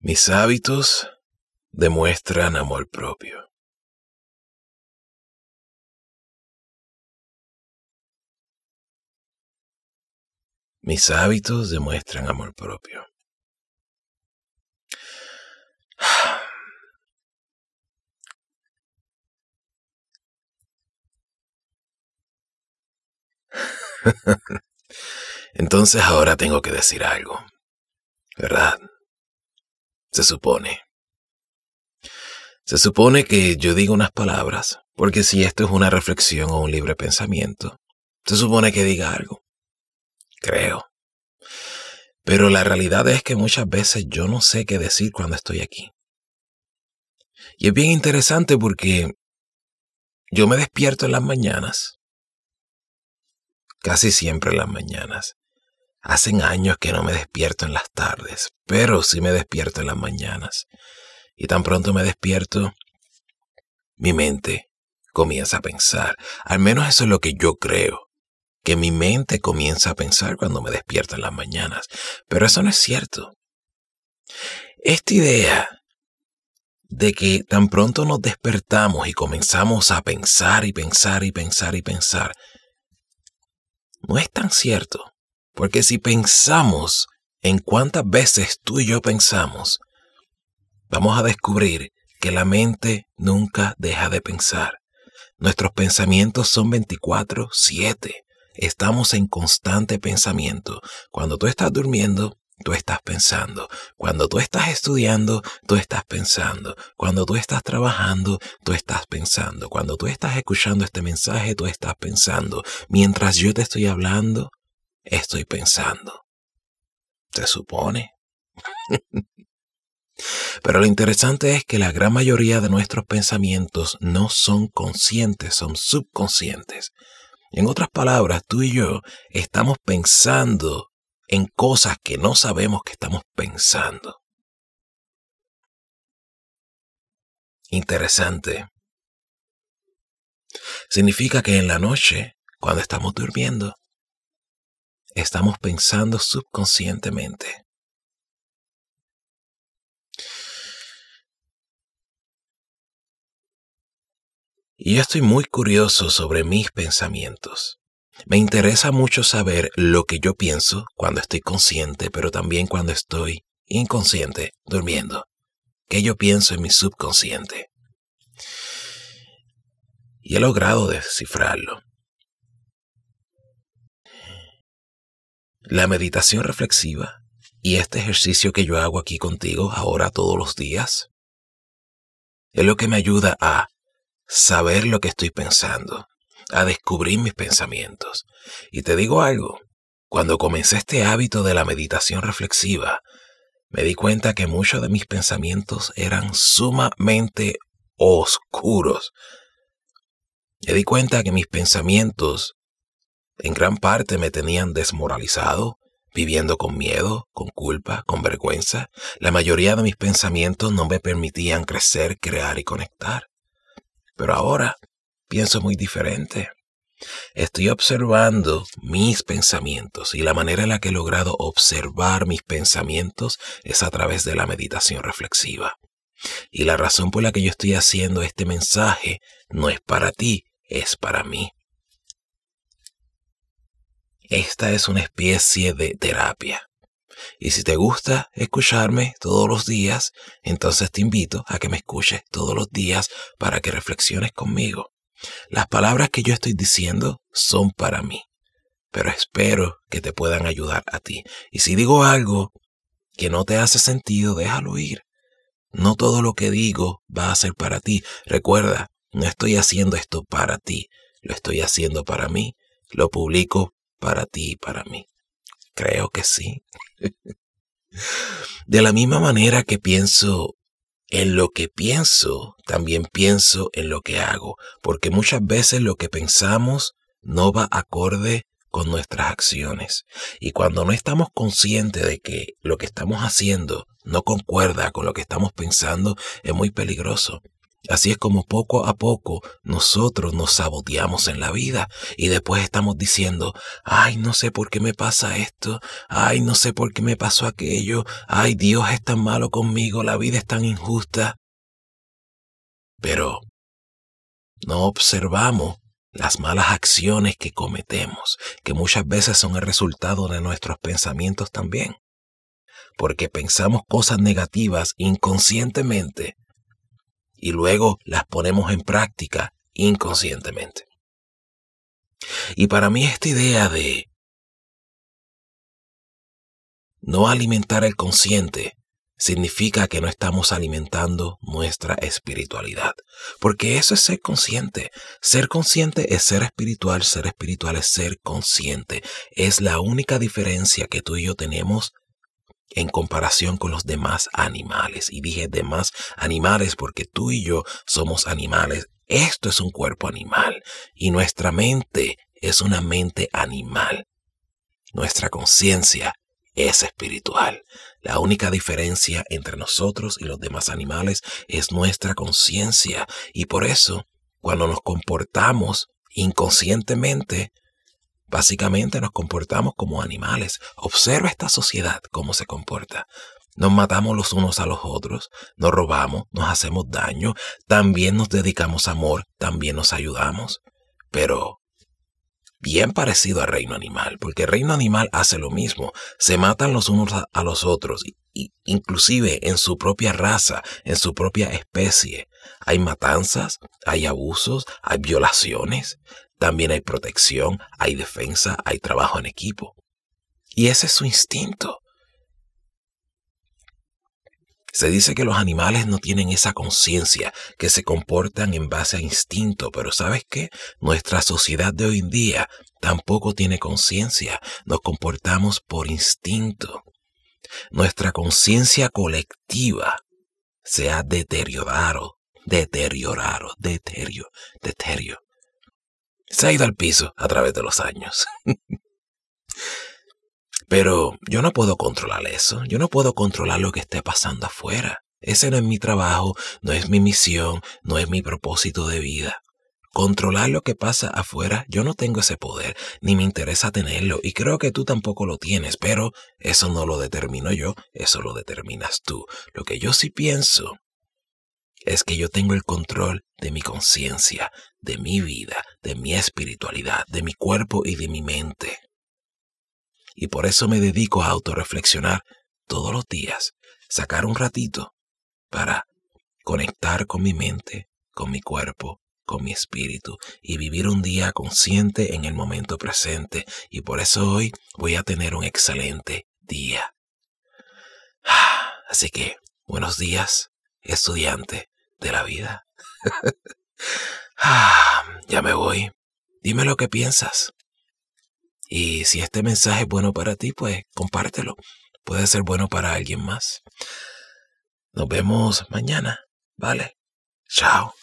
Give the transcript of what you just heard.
Mis hábitos demuestran amor propio. Mis hábitos demuestran amor propio. Entonces ahora tengo que decir algo, ¿verdad? Se supone. Se supone que yo digo unas palabras, porque si esto es una reflexión o un libre pensamiento, se supone que diga algo. Creo. Pero la realidad es que muchas veces yo no sé qué decir cuando estoy aquí. Y es bien interesante porque yo me despierto en las mañanas, casi siempre en las mañanas. Hacen años que no me despierto en las tardes, pero sí me despierto en las mañanas. Y tan pronto me despierto, mi mente comienza a pensar. Al menos eso es lo que yo creo que mi mente comienza a pensar cuando me despierto en las mañanas. Pero eso no es cierto. Esta idea de que tan pronto nos despertamos y comenzamos a pensar y pensar y pensar y pensar, no es tan cierto. Porque si pensamos en cuántas veces tú y yo pensamos, vamos a descubrir que la mente nunca deja de pensar. Nuestros pensamientos son 24/7. Estamos en constante pensamiento. Cuando tú estás durmiendo, tú estás pensando. Cuando tú estás estudiando, tú estás pensando. Cuando tú estás trabajando, tú estás pensando. Cuando tú estás escuchando este mensaje, tú estás pensando. Mientras yo te estoy hablando, estoy pensando. Se supone. Pero lo interesante es que la gran mayoría de nuestros pensamientos no son conscientes, son subconscientes. En otras palabras, tú y yo estamos pensando en cosas que no sabemos que estamos pensando. Interesante. Significa que en la noche, cuando estamos durmiendo, estamos pensando subconscientemente. Y estoy muy curioso sobre mis pensamientos. Me interesa mucho saber lo que yo pienso cuando estoy consciente, pero también cuando estoy inconsciente, durmiendo. ¿Qué yo pienso en mi subconsciente? Y he logrado descifrarlo. La meditación reflexiva y este ejercicio que yo hago aquí contigo ahora todos los días es lo que me ayuda a saber lo que estoy pensando, a descubrir mis pensamientos. Y te digo algo, cuando comencé este hábito de la meditación reflexiva, me di cuenta que muchos de mis pensamientos eran sumamente oscuros. Me di cuenta que mis pensamientos en gran parte me tenían desmoralizado, viviendo con miedo, con culpa, con vergüenza. La mayoría de mis pensamientos no me permitían crecer, crear y conectar. Pero ahora pienso muy diferente. Estoy observando mis pensamientos y la manera en la que he logrado observar mis pensamientos es a través de la meditación reflexiva. Y la razón por la que yo estoy haciendo este mensaje no es para ti, es para mí. Esta es una especie de terapia. Y si te gusta escucharme todos los días, entonces te invito a que me escuches todos los días para que reflexiones conmigo. Las palabras que yo estoy diciendo son para mí, pero espero que te puedan ayudar a ti. Y si digo algo que no te hace sentido, déjalo ir. No todo lo que digo va a ser para ti. Recuerda, no estoy haciendo esto para ti, lo estoy haciendo para mí. Lo publico para ti y para mí. Creo que sí. De la misma manera que pienso en lo que pienso, también pienso en lo que hago, porque muchas veces lo que pensamos no va acorde con nuestras acciones. Y cuando no estamos conscientes de que lo que estamos haciendo no concuerda con lo que estamos pensando, es muy peligroso. Así es como poco a poco nosotros nos saboteamos en la vida y después estamos diciendo, ay, no sé por qué me pasa esto, ay, no sé por qué me pasó aquello, ay, Dios es tan malo conmigo, la vida es tan injusta. Pero no observamos las malas acciones que cometemos, que muchas veces son el resultado de nuestros pensamientos también. Porque pensamos cosas negativas inconscientemente y luego las ponemos en práctica inconscientemente. Y para mí esta idea de no alimentar el consciente significa que no estamos alimentando nuestra espiritualidad. Porque eso es ser consciente. Ser consciente es ser espiritual, ser espiritual es ser consciente. Es la única diferencia que tú y yo tenemos en comparación con los demás animales. Y dije demás animales porque tú y yo somos animales. Esto es un cuerpo animal y nuestra mente es una mente animal. Nuestra conciencia es espiritual. La única diferencia entre nosotros y los demás animales es nuestra conciencia y por eso, cuando nos comportamos inconscientemente, Básicamente nos comportamos como animales. Observa esta sociedad cómo se comporta. Nos matamos los unos a los otros, nos robamos, nos hacemos daño, también nos dedicamos amor, también nos ayudamos. Pero bien parecido al reino animal, porque el reino animal hace lo mismo, se matan los unos a los otros, inclusive en su propia raza, en su propia especie. Hay matanzas, hay abusos, hay violaciones, también hay protección, hay defensa, hay trabajo en equipo. Y ese es su instinto. Se dice que los animales no tienen esa conciencia, que se comportan en base a instinto, pero ¿sabes qué? Nuestra sociedad de hoy en día tampoco tiene conciencia, nos comportamos por instinto. Nuestra conciencia colectiva se ha deteriorado, deteriorado, deterioro, deterioro se ha ido al piso a través de los años. Pero yo no puedo controlar eso, yo no puedo controlar lo que esté pasando afuera. Ese no es mi trabajo, no es mi misión, no es mi propósito de vida. Controlar lo que pasa afuera, yo no tengo ese poder, ni me interesa tenerlo, y creo que tú tampoco lo tienes, pero eso no lo determino yo, eso lo determinas tú. Lo que yo sí pienso es que yo tengo el control de mi conciencia, de mi vida, de mi espiritualidad, de mi cuerpo y de mi mente. Y por eso me dedico a autorreflexionar todos los días, sacar un ratito para conectar con mi mente, con mi cuerpo, con mi espíritu y vivir un día consciente en el momento presente. Y por eso hoy voy a tener un excelente día. Así que, buenos días, estudiante de la vida. ah, ya me voy. Dime lo que piensas. Y si este mensaje es bueno para ti, pues compártelo. Puede ser bueno para alguien más. Nos vemos mañana, ¿vale? Chao.